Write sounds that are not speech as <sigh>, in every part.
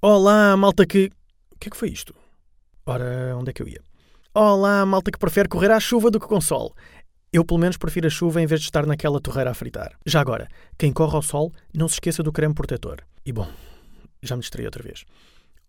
Olá, malta que. O que é que foi isto? Ora, onde é que eu ia? Olá, malta que prefere correr à chuva do que com sol. Eu, pelo menos, prefiro a chuva em vez de estar naquela torreira a fritar. Já agora, quem corre ao sol, não se esqueça do creme protetor. E bom, já me distraí outra vez.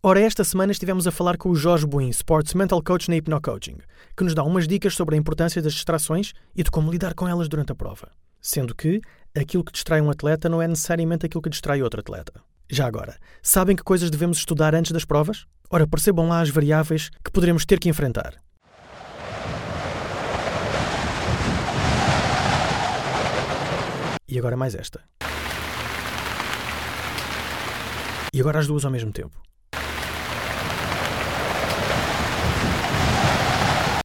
Ora, esta semana estivemos a falar com o Jorge Buin, Sports Mental Coach na Hypnocoaching, que nos dá umas dicas sobre a importância das distrações e de como lidar com elas durante a prova. Sendo que aquilo que distrai um atleta não é necessariamente aquilo que distrai outro atleta. Já agora, sabem que coisas devemos estudar antes das provas? Ora, percebam lá as variáveis que poderemos ter que enfrentar. E agora mais esta. E agora as duas ao mesmo tempo.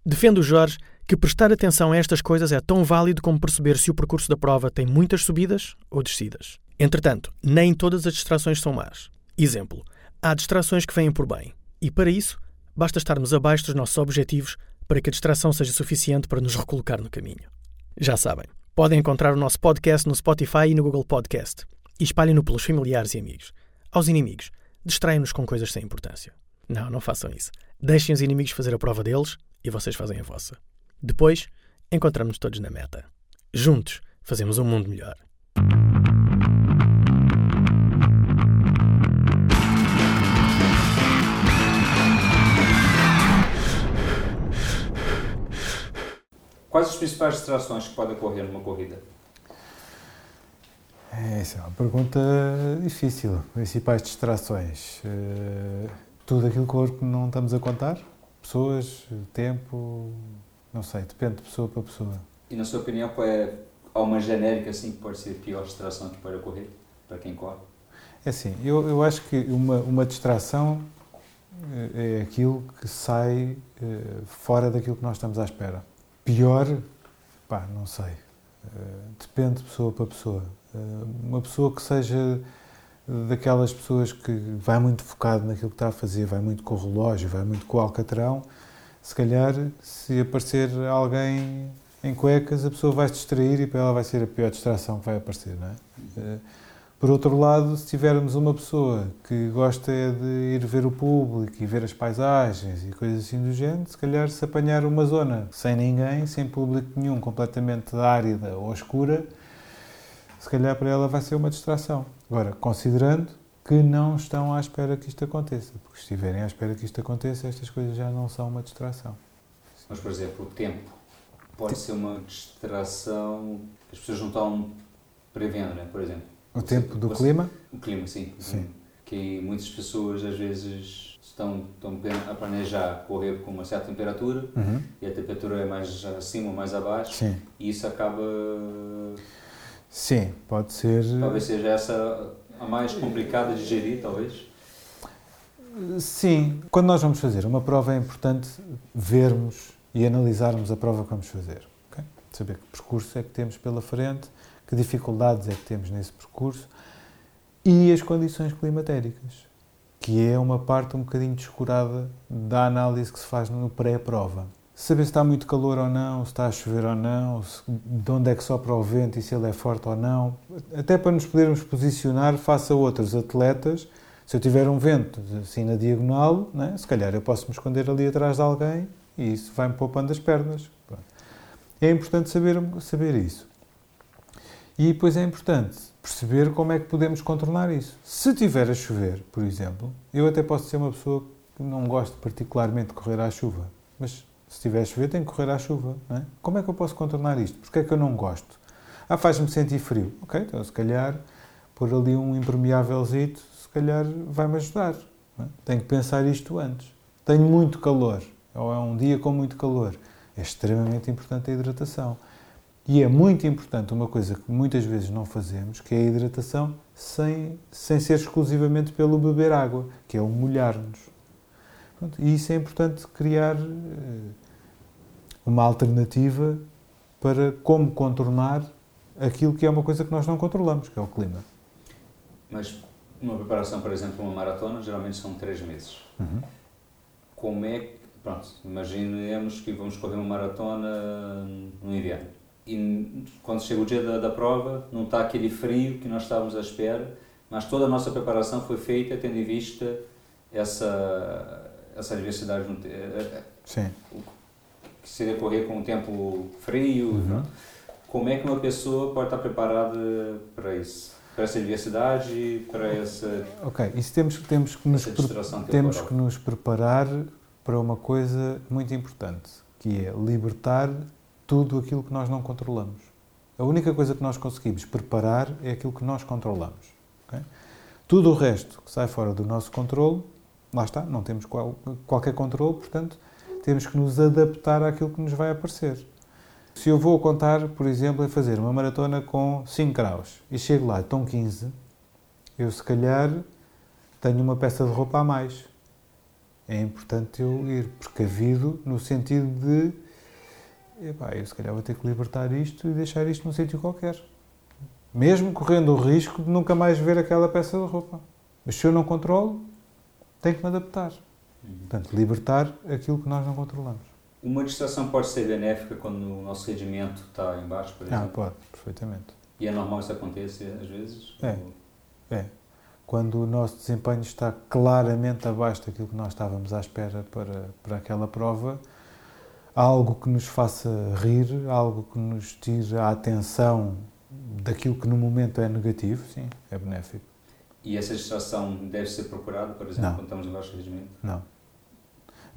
Defendo o Jorge que prestar atenção a estas coisas é tão válido como perceber se o percurso da prova tem muitas subidas ou descidas. Entretanto, nem todas as distrações são más. Exemplo: há distrações que vêm por bem, e para isso, basta estarmos abaixo dos nossos objetivos para que a distração seja suficiente para nos recolocar no caminho. Já sabem, podem encontrar o nosso podcast no Spotify e no Google Podcast e espalhem-no pelos familiares e amigos. Aos inimigos, distraem-nos com coisas sem importância. Não, não façam isso. Deixem os inimigos fazer a prova deles e vocês fazem a vossa. Depois, encontramos-nos todos na meta. Juntos, fazemos um mundo melhor. Quais as principais distrações que podem ocorrer numa corrida? Essa é uma pergunta difícil. Principais distrações. Uh, tudo aquilo que não estamos a contar? Pessoas, tempo, não sei, depende de pessoa para pessoa. E na sua opinião, é, há uma genérica assim que pode ser a pior distração que pode ocorrer para quem corre? É assim, eu, eu acho que uma, uma distração eh, é aquilo que sai uh, fora daquilo que nós estamos à espera. Pior, pá, não sei. Uh, depende de pessoa para pessoa. Uh, uma pessoa que seja daquelas pessoas que vai muito focado naquilo que está a fazer, vai muito com o relógio, vai muito com o alcatrão, se calhar, se aparecer alguém em cuecas, a pessoa vai se distrair e para ela vai ser a pior distração que vai aparecer, não é? Por outro lado, se tivermos uma pessoa que gosta de ir ver o público e ver as paisagens e coisas assim do género, se calhar se apanhar uma zona sem ninguém, sem público nenhum, completamente árida ou escura, se calhar para ela vai ser uma distração. Agora, considerando que não estão à espera que isto aconteça. Porque se estiverem à espera que isto aconteça, estas coisas já não são uma distração. Mas, por exemplo, o tempo pode ser uma distração as pessoas não estão prevendo, né? por exemplo. O tempo do clima? O clima, sim. sim. Que muitas pessoas às vezes estão, estão a planejar correr com uma certa temperatura uhum. e a temperatura é mais acima ou mais abaixo sim. e isso acaba... Sim, pode ser... Talvez seja essa a mais complicada de gerir, talvez? Sim. Quando nós vamos fazer uma prova é importante vermos e analisarmos a prova que vamos fazer. Okay? Saber que percurso é que temos pela frente, que dificuldades é que temos nesse percurso e as condições climatéricas, que é uma parte um bocadinho descurada da análise que se faz no pré-prova saber se está muito calor ou não, se está a chover ou não, se, de onde é que sopra o vento e se ele é forte ou não, até para nos podermos posicionar face a outros atletas. Se eu tiver um vento assim na diagonal, né, se calhar eu posso me esconder ali atrás de alguém e isso vai-me poupando as pernas. É importante saber, saber isso. E depois é importante perceber como é que podemos contornar isso. Se tiver a chover, por exemplo, eu até posso ser uma pessoa que não gosta particularmente de correr à chuva, mas se tiver a chover, tem que correr à chuva. É? Como é que eu posso contornar isto? Porque é que eu não gosto? Ah, faz-me sentir frio. Ok, então se calhar pôr ali um impermeávelzito, se calhar vai-me ajudar. É? Tenho que pensar isto antes. Tenho muito calor, ou é um dia com muito calor. É extremamente importante a hidratação. E é muito importante uma coisa que muitas vezes não fazemos, que é a hidratação sem, sem ser exclusivamente pelo beber água, que é o molhar-nos. E isso é importante criar eh, uma alternativa para como contornar aquilo que é uma coisa que nós não controlamos, que é o clima. Mas uma preparação, por exemplo, uma maratona, geralmente são três meses. Uhum. Como é que, pronto, imaginemos que vamos correr uma maratona no inverno. E quando chega o dia da, da prova, não está aquele frio que nós estávamos à espera, mas toda a nossa preparação foi feita tendo em vista essa, essa diversidade no, Sim. que seria correr com o tempo frio. Uhum. Como é que uma pessoa pode estar preparada para isso? Para essa diversidade, para essa, Ok, isso temos, temos, que, nos, temos que nos preparar para uma coisa muito importante, que é libertar tudo aquilo que nós não controlamos. A única coisa que nós conseguimos preparar é aquilo que nós controlamos. ok? Tudo o resto que sai fora do nosso controle, lá está, não temos qual- qualquer controle, portanto, temos que nos adaptar àquilo que nos vai aparecer. Se eu vou contar, por exemplo, em fazer uma maratona com 5 graus e chego lá e estão 15, eu se calhar tenho uma peça de roupa a mais. É importante eu ir precavido no sentido de epá, eu se calhar vou ter que libertar isto e deixar isto num sítio qualquer. Mesmo correndo o risco de nunca mais ver aquela peça de roupa. Mas se eu não controlo, tenho que me adaptar. Uhum. Portanto, libertar aquilo que nós não controlamos. Uma distração pode ser benéfica quando o nosso rendimento está em baixo, por Ah, exemplo? pode, perfeitamente. E é normal isso acontecer às vezes? É. Ou- Quando o nosso desempenho está claramente abaixo daquilo que nós estávamos à espera para, para aquela prova, algo que nos faça rir, algo que nos tire a atenção daquilo que no momento é negativo, sim, é benéfico. E essa distração deve ser procurada, por exemplo, Não. quando estamos em baixo rendimento? Não.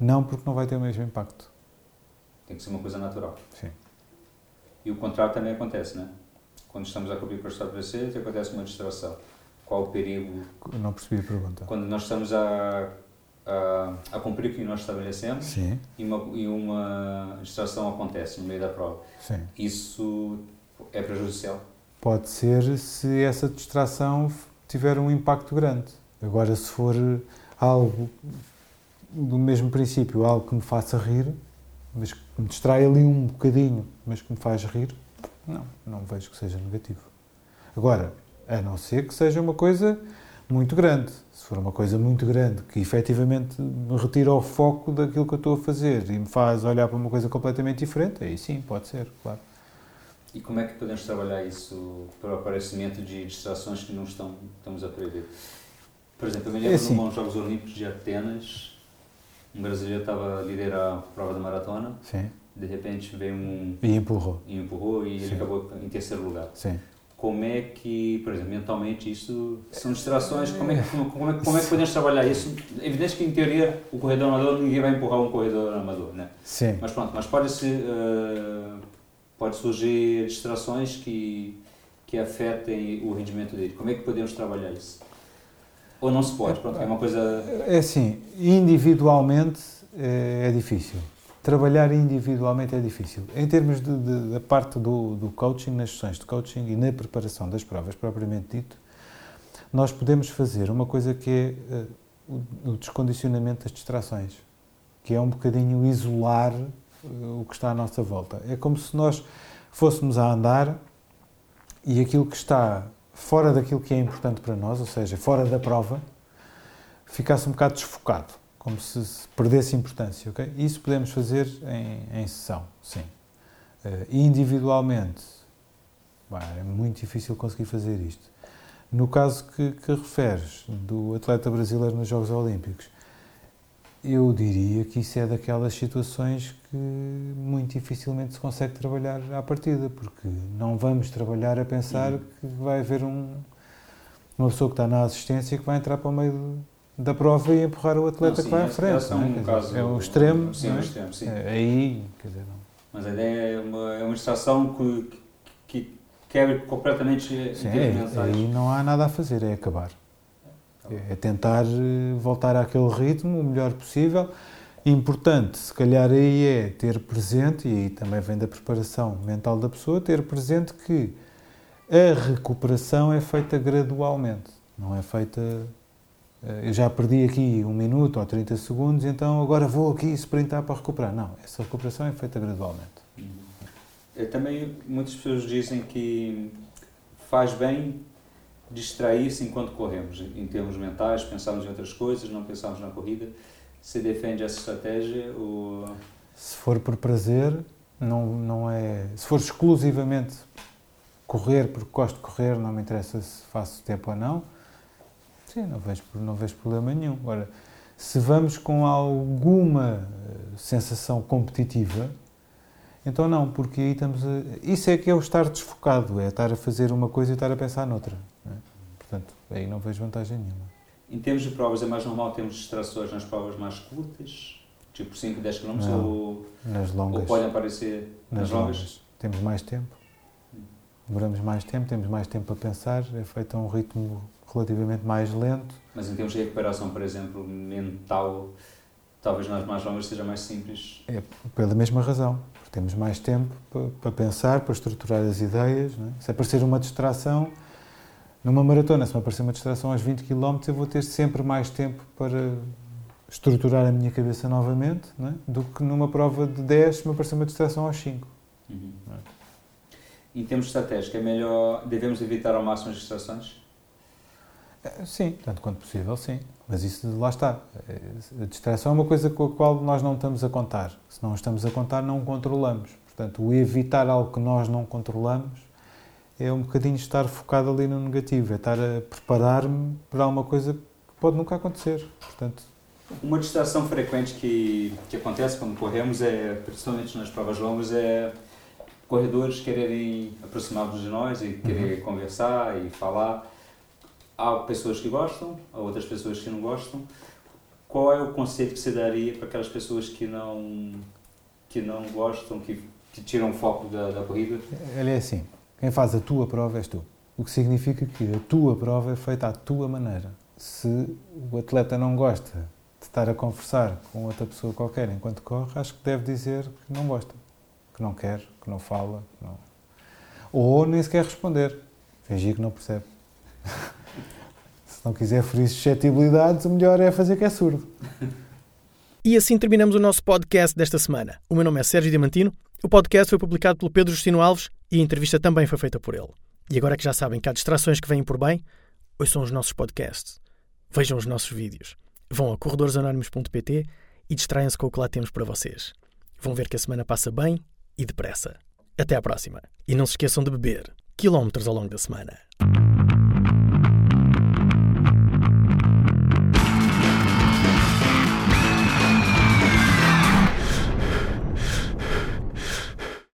Não porque não vai ter o mesmo impacto. Tem que ser uma coisa natural. Sim. E o contrário também acontece, né? Quando estamos a cobrir para estabelecer, acontece uma distração. Qual o perigo? Não percebi a pergunta. Quando nós estamos a, a, a cumprir o que nós estabelecemos Sim, e uma, e uma distração acontece no meio da prova, sim. isso é prejudicial? Pode ser se essa distração tiver um impacto grande. Agora, se for algo do mesmo princípio, algo que me faça rir, mas que me distrai ali um bocadinho, mas que me faz rir, não, não vejo que seja negativo. Agora, a não ser que seja uma coisa muito grande. Se for uma coisa muito grande, que efetivamente me retira o foco daquilo que eu estou a fazer e me faz olhar para uma coisa completamente diferente, aí sim, pode ser, claro. E como é que podemos trabalhar isso para o aparecimento de distrações que não estão, estamos a prever? Por exemplo, eu me lembro É assim. nos Jogos Olímpicos de Atenas, um brasileiro estava a liderar a prova da maratona, Sim. de repente veio um E empurrou. e empurrou e ele Sim. acabou em terceiro lugar. Sim. Como é que, por exemplo, mentalmente isso são distrações? Como é que, como, como é, como é que podemos trabalhar isso? É evidente que em teoria o corredor amador ninguém vai empurrar um corredor amador, né? Sim. Mas pronto, mas pode ser pode surgir distrações que que afetem o rendimento dele. Como é que podemos trabalhar isso? Ou não se pode? Pronto, é uma coisa É assim, individualmente é, é difícil. Trabalhar individualmente é difícil. Em termos de, de- da parte do, do coaching, nas sessões de coaching e na preparação das provas propriamente dito, nós podemos fazer uma coisa que é eh, o, descondicionamento das distrações, que é um bocadinho isolar eh, o que está à nossa volta. É como se nós fôssemos a andar e aquilo que está fora daquilo que é importante para nós, ou seja, fora da prova, ficasse um bocado desfocado, como se se perdesse importância, ok? Isso podemos fazer em, em sessão, sim. Eh, individualmente, bah, é muito difícil conseguir fazer isto. No caso que, que referes do atleta brasileiro nos Jogos Olímpicos, eu diria que isso é daquelas situações que muito dificilmente se consegue trabalhar à partida, porque não vamos trabalhar a pensar que vai haver um, uma pessoa que está na assistência que vai entrar para o meio do- da prova e empurrar o atleta Não, sim, que vai à frente. é é? um caso- é um extremo. Sim, é? extremo, sim. É, aí, quer dizer, não. Mas a ideia é uma, é uma distração que, que quebra completamente em Sim, é, mensais. aí não há nada a fazer, é acabar. Tá. É tentar eh, voltar àquele ritmo o melhor possível. Importante, se calhar aí é ter presente, e aí também vem da preparação mental da pessoa, ter presente que a recuperação é feita gradualmente, não é feita. Eh, Eu já perdi aqui um minuto ou 30 segundos, então agora vou aqui sprintar para recuperar. Não, essa recuperação é feita gradualmente. É, Também muitas pessoas dizem que faz bem distrair-se enquanto corremos, em termos mentais, pensarmos em outras coisas, não pensarmos na corrida. Você defende essa estratégia ou... Se for por prazer, não, não é. Se for exclusivamente correr porque gosto de correr, não me interessa se faço tempo ou não, não vejo, não vejo problema nenhum. Agora, Se vamos com alguma eh, sensação competitiva, então não, porque aí estamos a... Isso é que é o estar desfocado, é estar a fazer uma coisa e estar a pensar noutra. É? Portanto, aí não vejo vantagem nenhuma. Em termos de provas, é mais normal termos distrações nas provas mais curtas? Tipo 5, 10 km? Ou, nas longas. ou podem aparecer nas, nas longas? longas? Temos mais tempo. Demoramos mais tempo, temos mais tempo a pensar, é feito a um ritmo relativamente mais lento. Mas em termos de recuperação, por exemplo, mental, talvez nas mais longas seja mais simples? É pela mesma razão, porque temos mais tempo para, pensar, para estruturar as ideias. É? Se aparecer uma distração, numa maratona, se me aparecer uma distração aos 20 km, eu vou ter sempre mais tempo para estruturar a minha cabeça novamente é? do que numa prova de 10 se me aparecer uma distração aos 5. Uhum. É? em termos estratégicos, é melhor, devemos evitar ao máximo as distrações? É, sim, tanto quanto possível, sim. Mas isso lá está. A distração é uma coisa com a qual nós não estamos a contar. Se não estamos a contar, não controlamos. Portanto, o evitar algo que nós não controlamos é um bocadinho estar focado ali no negativo, é estar a preparar-me para alguma coisa que pode nunca acontecer. Portanto, uma distração frequente que, que acontece quando corremos, é, principalmente nas provas longas, é corredores quererem aproximar-nos de nós e querer uhum. conversar e falar. Há pessoas que gostam, há outras pessoas que não gostam. Qual é o conceito que você daria para aquelas pessoas que não que não gostam, que, que tiram o foco da, da corrida? Ele é assim, quem faz a tua prova és tu. O que significa que a tua prova é feita à tua maneira. Se o atleta não gosta de estar a conversar com outra pessoa qualquer enquanto corre, acho que deve dizer que não gosta que não quer, que não fala, que não... ou nem sequer responder, fingir que não percebe. <laughs> Se não quiser ferir suscetibilidades, o melhor é fazer que é surdo. E assim terminamos o nosso podcast desta semana. O meu nome é Sérgio Diamantino, o podcast foi publicado pelo Pedro Justino Alves e a entrevista também foi feita por ele. E agora que já sabem que há distrações que vêm por bem, ouçam os nossos podcasts, vejam os nossos vídeos, vão a corredorsanónimos.pt e distraem-se com o que lá temos para vocês. Vão ver que a semana passa bem e depressa. Até à próxima. E não se esqueçam de beber quilómetros ao longo da semana.